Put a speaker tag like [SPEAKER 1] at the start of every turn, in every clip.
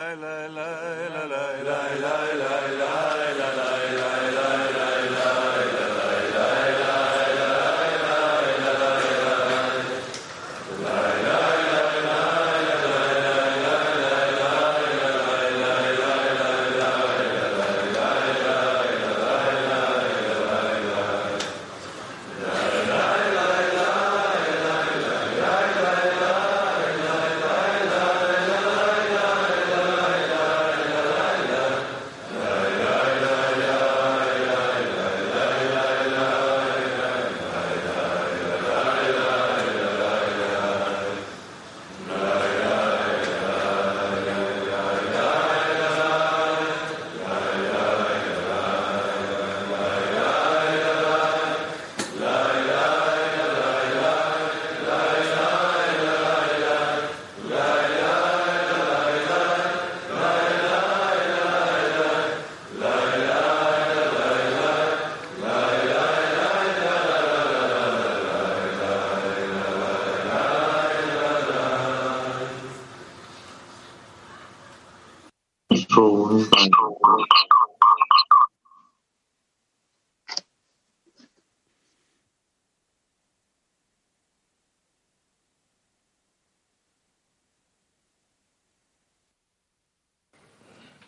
[SPEAKER 1] la la la la la la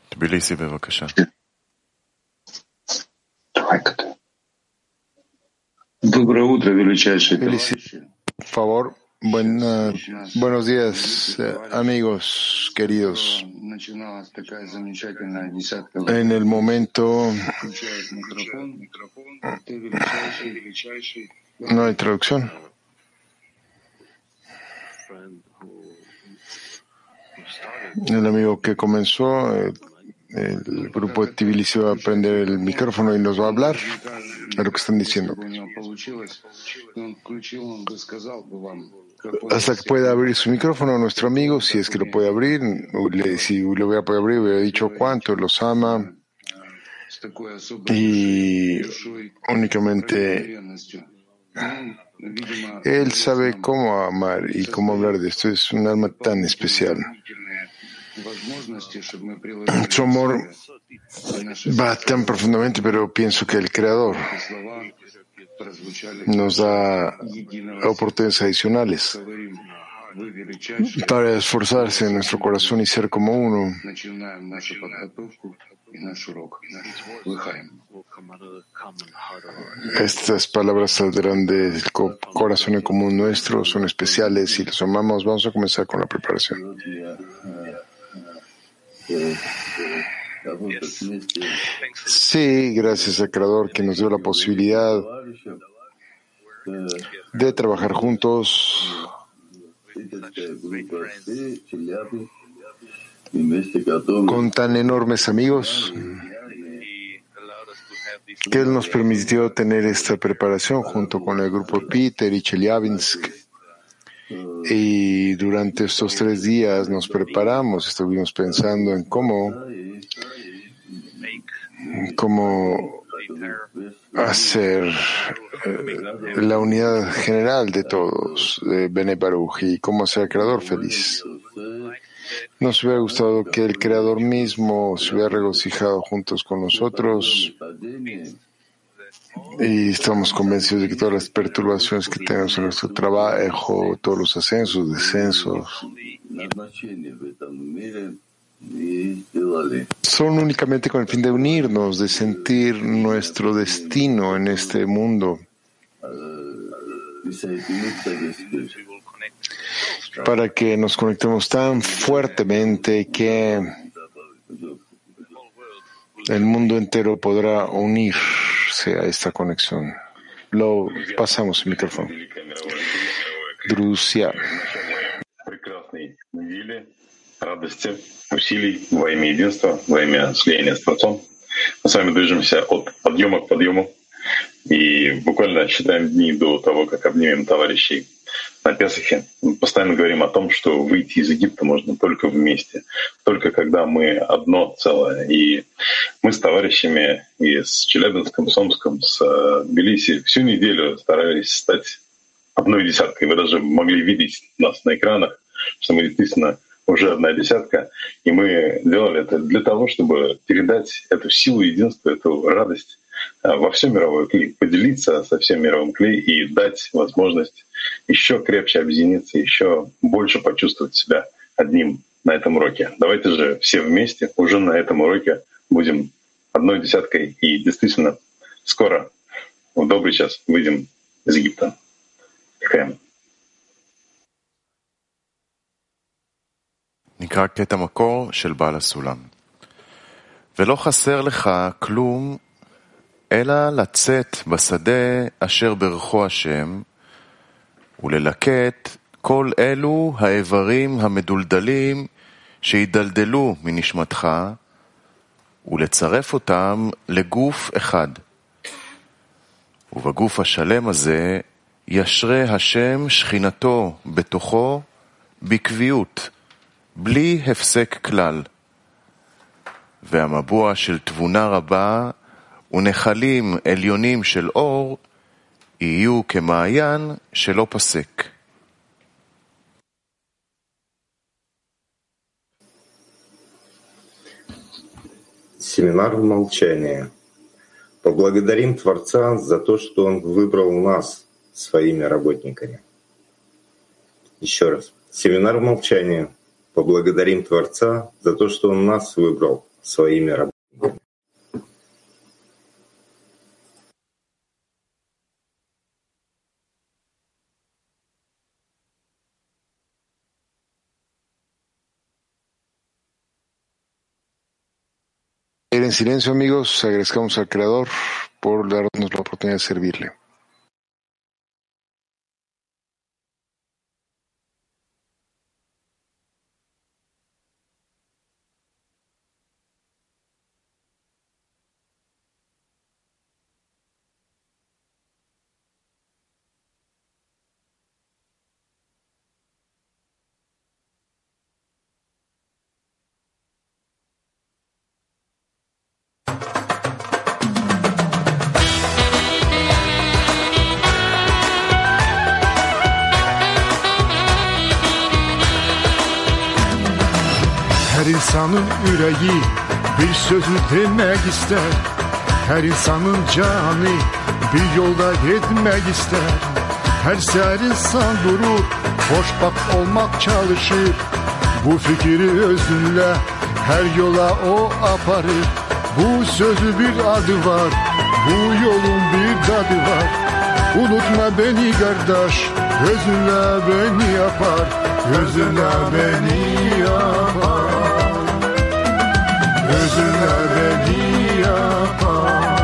[SPEAKER 1] תביליסי, בבקשה.
[SPEAKER 2] Доброе утро, величайшие
[SPEAKER 3] Felici-
[SPEAKER 2] товарищи.
[SPEAKER 3] Por favor, Buena- buenos días, eh, amigos queridos. En el momento no hay traducción. El amigo que comenzó el, el grupo de Tbilisi va a prender el micrófono y nos va a hablar de lo que están diciendo hasta que pueda abrir su micrófono nuestro amigo, si es que lo puede abrir, si lo hubiera podido abrir, hubiera dicho cuánto los ama. Y únicamente él sabe cómo amar y cómo hablar de esto. Es un alma tan especial. Su amor va tan profundamente, pero pienso que el Creador nos da oportunidades adicionales para esforzarse en nuestro corazón y ser como uno. Estas palabras saldrán del corazón en común nuestro, son especiales y los amamos. Vamos a comenzar con la preparación. Sí, gracias al Creador que nos dio la posibilidad de trabajar juntos. Con tan enormes amigos. Que Él nos permitió tener esta preparación junto con el grupo Peter y Chelyabinsk. Y durante estos tres días nos preparamos, estuvimos pensando en cómo, cómo hacer eh, la unidad general de todos, de Bene Baruch, y cómo hacer al Creador feliz. Nos hubiera gustado que el Creador mismo se hubiera regocijado juntos con nosotros y estamos convencidos de que todas las perturbaciones que tenemos en nuestro trabajo, todos los ascensos, descensos, son únicamente con el fin de unirnos, de sentir nuestro destino en este mundo, para que nos conectemos tan fuertemente que el mundo entero podrá unirse a esta conexión. Lo pasamos el micrófono. Друзья,
[SPEAKER 4] радости, усилий во имя единства, во имя слияния с с вами движемся от подъема к подъему и буквально считаем дни до того, как обнимем товарищей на Песахе. Мы постоянно говорим о том, что выйти из Египта можно только вместе, только когда мы одно целое. И мы с товарищами и с Челябинском, с Омском, с э, Тбилиси всю неделю старались стать одной десяткой. Вы даже могли видеть нас на экранах, что мы действительно уже одна десятка, и мы делали это для того, чтобы передать эту силу единства, эту радость во все мировое клей, поделиться со всем мировым клей и дать возможность еще крепче объединиться, еще больше почувствовать себя одним на этом уроке. Давайте же все вместе уже на этом уроке будем одной десяткой и действительно скоро, в добрый час, выйдем из Египта. Такая
[SPEAKER 1] נקרא קטע מקור של בעל הסולם. ולא חסר לך כלום אלא לצאת בשדה אשר ברכו השם, וללקט כל אלו האיברים המדולדלים שידלדלו מנשמתך, ולצרף אותם לגוף אחד. ובגוף השלם הזה ישרה השם שכינתו בתוכו בקביעות, בלי הפסק כלל. והמבוע של תבונה רבה ונחלים עליונים של אור יהיו כמעיין שלא פסק.
[SPEAKER 5] Семинар в молчании. Поблагодарим Творца за то, что Он выбрал нас своими работниками. Еще раз. Семинар в молчании. Поблагодарим Творца за то, что Он нас выбрал своими работниками.
[SPEAKER 3] En silencio, amigos, agradezcamos al Creador por darnos la oportunidad de servirle.
[SPEAKER 6] İnsanın yüreği bir sözü demek ister. Her insanın canı bir yolda gitmek ister. Her ser insan durur, hoşbak olmak çalışır. Bu fikri özünle her yola o aparır. Bu sözü bir adı var, bu yolun bir tadı var. Unutma beni kardeş, gözünle beni yapar Gözünle beni yapar Gözünle beni yapar.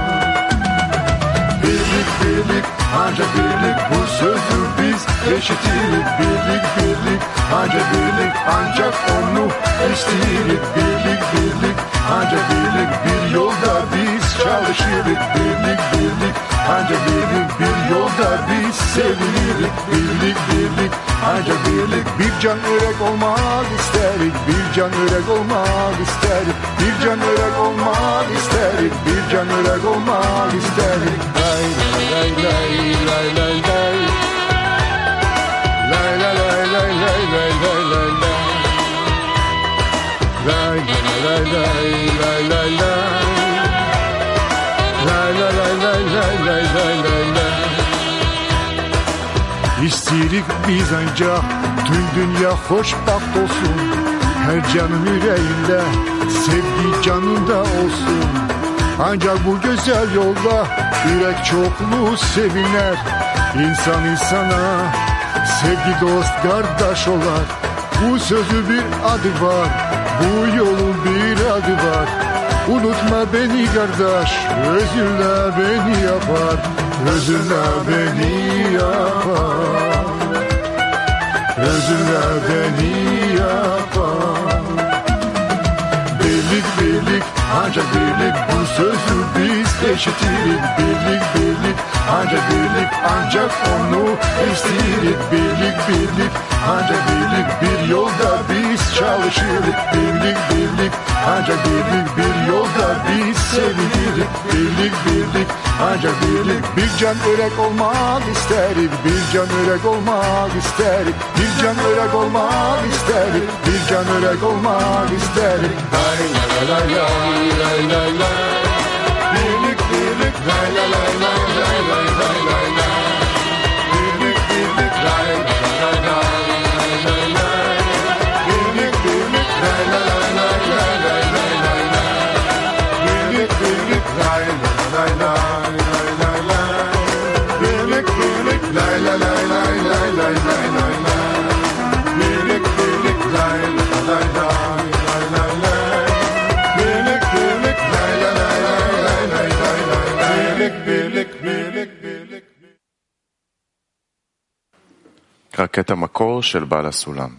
[SPEAKER 6] Birlik birlik ancak birlik. Bu sözü biz eşitirik Birlik birlik. Ancak birlik ancak onu isteyirik Birlik birlik. Ancak birlik bir yolda biz çalışırız Birlik birlik ancak birlik bir yolda biz sevinirik Birlik birlik ancak birlik bir can örek olmak isterik Bir can örek olmak isterik Bir can örek olmak isterik Bir can örek olmak isterik Lay lay lay lay lay lay lay Lay lay lay lay lay lay lay lay Lay lay lay lay İstirik biz ancak tüm dünya hoşbaht olsun. Her canın yüreğinde sevgi canında olsun. Ancak bu güzel yolda yürek çokluğu seviner İnsan insana sevgi dost kardeş olar. Bu sözü bir adı var bu yolun bir adı var Unutma beni kardeş Özünle beni yapar Özünle beni yapar. Özünle beni yapar. Birlik birlik ancak birlik bu sözü biz eşitirik Birlik birlik. Ancak birlik ancak onu isteyirik Birlik birlik. Ancak birlik bir yolda biz çalışırık Birlik birlik. Ancak birlik bir yolda biz sevinirik. Birlik birlik. Ancak birlik Bir can örek olmak isterik. Bir can örek olmak isterik. Bir can örek olmak isterik. Bir can örek olmak isterik. Lay lay lay lay lay lay lay Birlik birlik lay lay lay lay lay lay lay lay lay Birlik birlik lay lay lay lay lay lay Birlik birlik lay lay lay lay lay lay lay lay Birlik birlik lay lay lay lay lay lay Birlik birlik lay lay lay lay lay lay
[SPEAKER 1] רק המקור של בעל הסולם.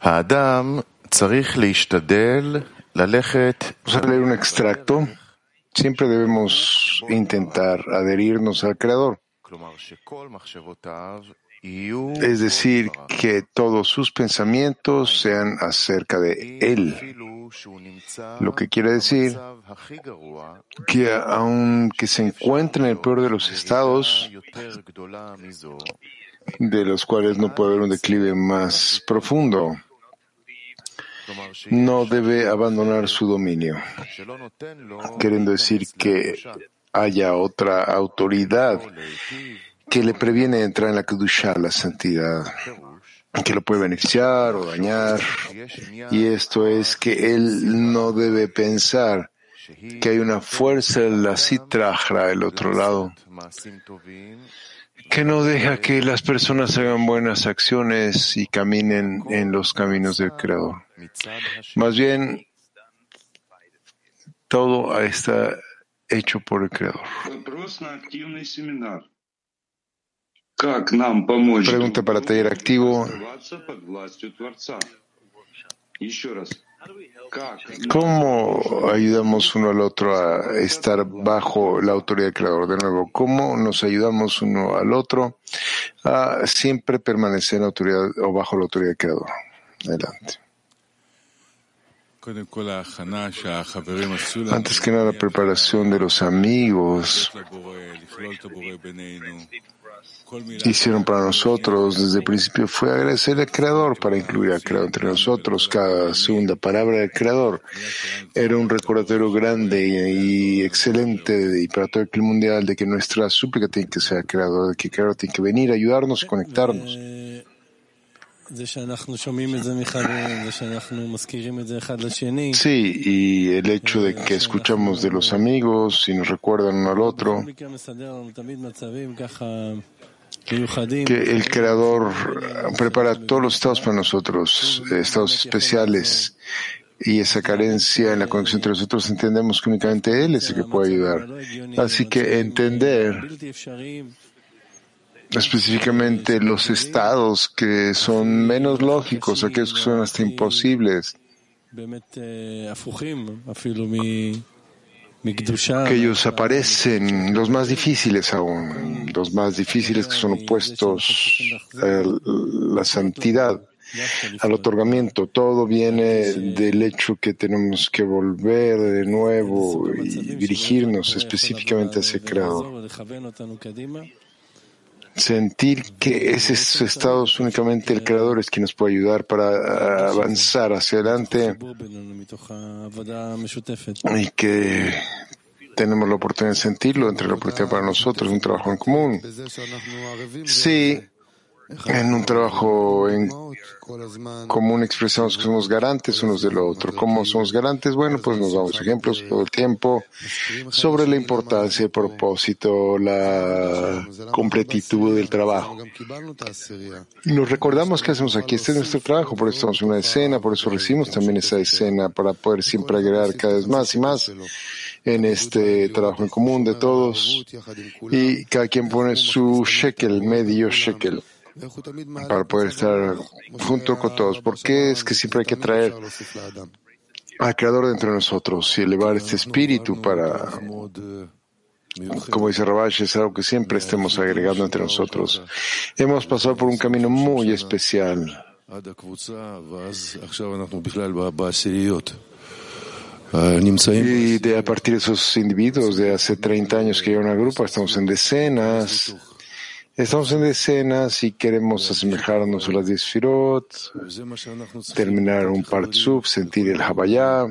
[SPEAKER 1] האדם צריך להשתדל ללכת
[SPEAKER 3] Vamos a leer un extracto. Siempre debemos intentar adherirnos al Creador.
[SPEAKER 1] כלומר שכל מחשבותיו יהיו
[SPEAKER 3] Es decir, que todos sus pensamientos sean acerca de Él.
[SPEAKER 1] אפילו שהוא נמצא
[SPEAKER 3] Lo que quiere decir
[SPEAKER 1] במצב הכי גרוע,
[SPEAKER 3] que aunque se encuentre en el peor de los estados,
[SPEAKER 1] יותר גדולה מזו,
[SPEAKER 3] de los cuales no puede haber un declive más profundo. No debe abandonar su dominio, queriendo decir que haya otra autoridad que le previene entrar en la Kedushá, la santidad, que lo puede beneficiar o dañar. Y esto es que él no debe pensar que hay una fuerza en la Citrajra, el otro lado, que no deja que las personas hagan buenas acciones y caminen en los caminos del Creador. Más bien, todo está hecho por el Creador. Pregunta para taller activo. ¿Cómo ayudamos uno al otro a estar bajo la autoridad del Creador? De nuevo, ¿cómo nos ayudamos uno al otro a siempre permanecer en autoridad o bajo la autoridad del Creador? Adelante. Antes que nada, la preparación de los amigos hicieron para nosotros desde el principio fue agradecer al Creador para incluir al Creador entre nosotros. Cada segunda palabra del Creador era un recordatorio grande y, excelente y para todo el clima mundial de que nuestra súplica tiene que ser al Creador, de que el Creador tiene que venir, a ayudarnos y conectarnos. Sí, y el hecho de que escuchamos de los amigos y nos recuerdan uno al otro que el Creador eh, prepara todos los estados para nosotros, eh, estados especiales, y esa carencia en la conexión entre nosotros entendemos que únicamente Él es el que puede ayudar. Así que entender específicamente los estados que son menos lógicos, aquellos que son hasta imposibles que ellos aparecen, los más difíciles aún, los más difíciles que son opuestos a la santidad, al otorgamiento. Todo viene del hecho que tenemos que volver de nuevo y dirigirnos específicamente hacia el Creador sentir que ese estado es únicamente el creador es quien nos puede ayudar para avanzar hacia adelante. Y que tenemos la oportunidad de sentirlo entre la oportunidad para nosotros, un trabajo en común. Sí, en un trabajo en común expresamos que somos garantes unos del otro. ¿Cómo somos garantes? Bueno, pues nos damos ejemplos todo el tiempo sobre la importancia, el propósito, la completitud del trabajo. Nos recordamos que hacemos aquí. Este es nuestro trabajo, por eso estamos una escena, por eso recibimos también esa escena, para poder siempre agregar cada vez más y más en este trabajo en común de todos. Y cada quien pone su shekel, medio shekel, para poder estar junto con todos. ¿Por qué es que siempre hay que traer al Creador dentro de nosotros y elevar este espíritu para, como dice Rabash, es algo que siempre estemos agregando entre nosotros? Hemos pasado por un camino muy especial. Y de a partir de esos individuos de hace 30 años que llevan al grupo, estamos en decenas. Estamos en decenas y queremos asemejarnos a las 10 Firot, terminar un Partsuf, sentir el Habayá.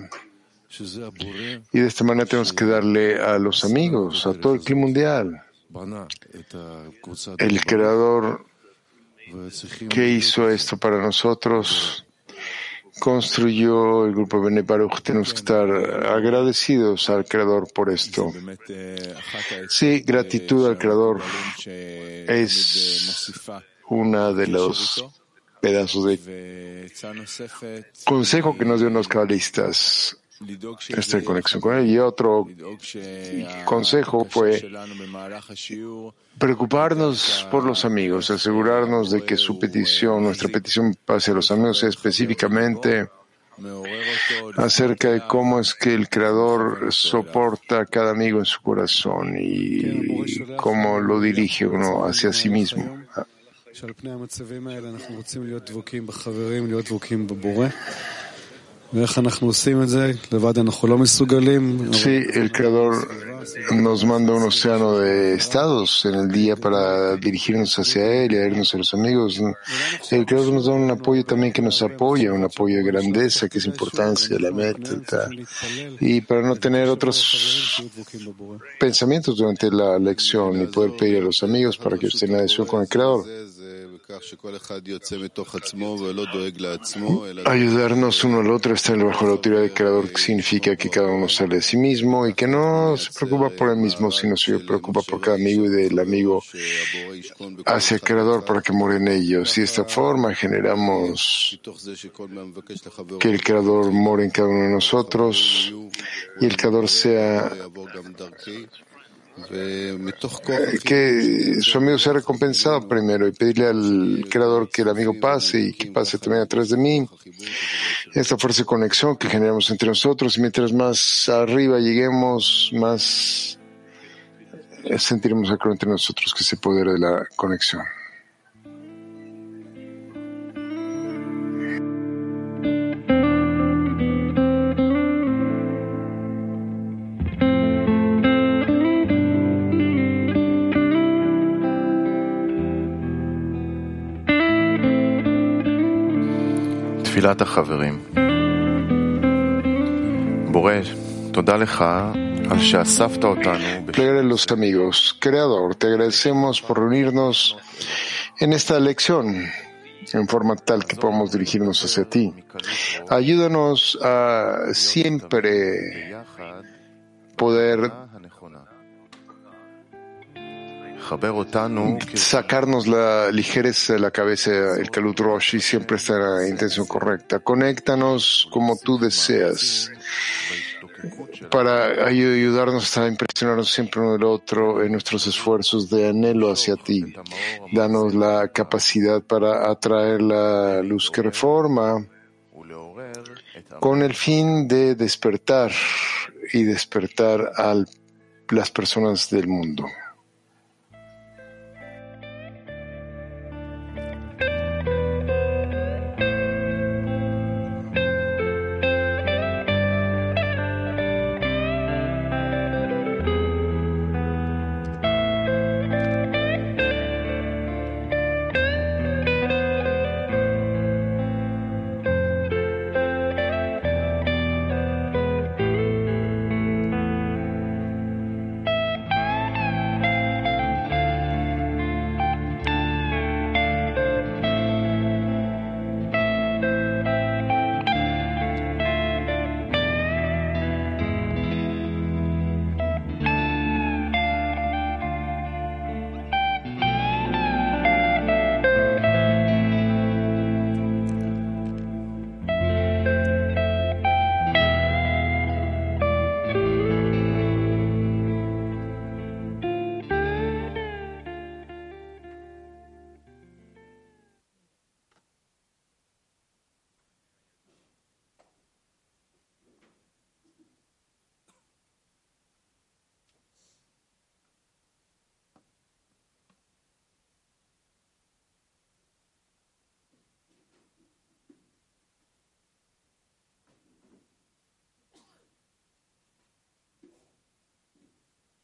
[SPEAKER 3] Y de esta manera tenemos que darle a los amigos, a todo el clima mundial. El creador que hizo esto para nosotros construyó el grupo Bene Baruch. Tenemos que estar agradecidos al Creador por esto. Sí, gratitud al Creador es una de los pedazos de consejo que nos dio los cabalistas esta conexión con él. Y otro consejo fue preocuparnos por los amigos, asegurarnos de que su petición, nuestra petición pase a los amigos, específicamente acerca de cómo es que el Creador soporta a cada amigo en su corazón y cómo lo dirige uno hacia sí mismo. Sí, el Creador nos manda un océano de estados en el día para dirigirnos hacia Él y irnos a los amigos. El Creador nos da un apoyo también que nos apoya, un apoyo de grandeza, que es importancia, la meta. Y para no tener otros pensamientos durante la lección y poder pedir a los amigos para que estén en adhesión con el Creador. Ayudarnos uno al otro estar bajo la autoridad del Creador, significa que cada uno sale de sí mismo y que no se preocupa por él mismo, sino se preocupa por cada amigo y del amigo hacia el Creador para que more en ellos. Y de esta forma generamos que el Creador more en cada uno de nosotros y el Creador sea que su amigo sea recompensado primero y pedirle al Creador que el amigo pase y que pase también atrás de mí. Esta fuerza de conexión que generamos entre nosotros y mientras más arriba lleguemos, más sentiremos entre nosotros que ese poder de la conexión. Plegar los amigos. Creador, te agradecemos por reunirnos en esta lección en forma tal que podamos dirigirnos hacia ti. Ayúdanos a siempre poder sacarnos la ligereza de la cabeza, el Kalut Rosh, y siempre estar en la intención correcta. Conéctanos como tú deseas para ayudarnos a impresionarnos siempre uno del otro en nuestros esfuerzos de anhelo hacia ti. Danos la capacidad para atraer la luz que reforma con el fin de despertar y despertar a las personas del mundo.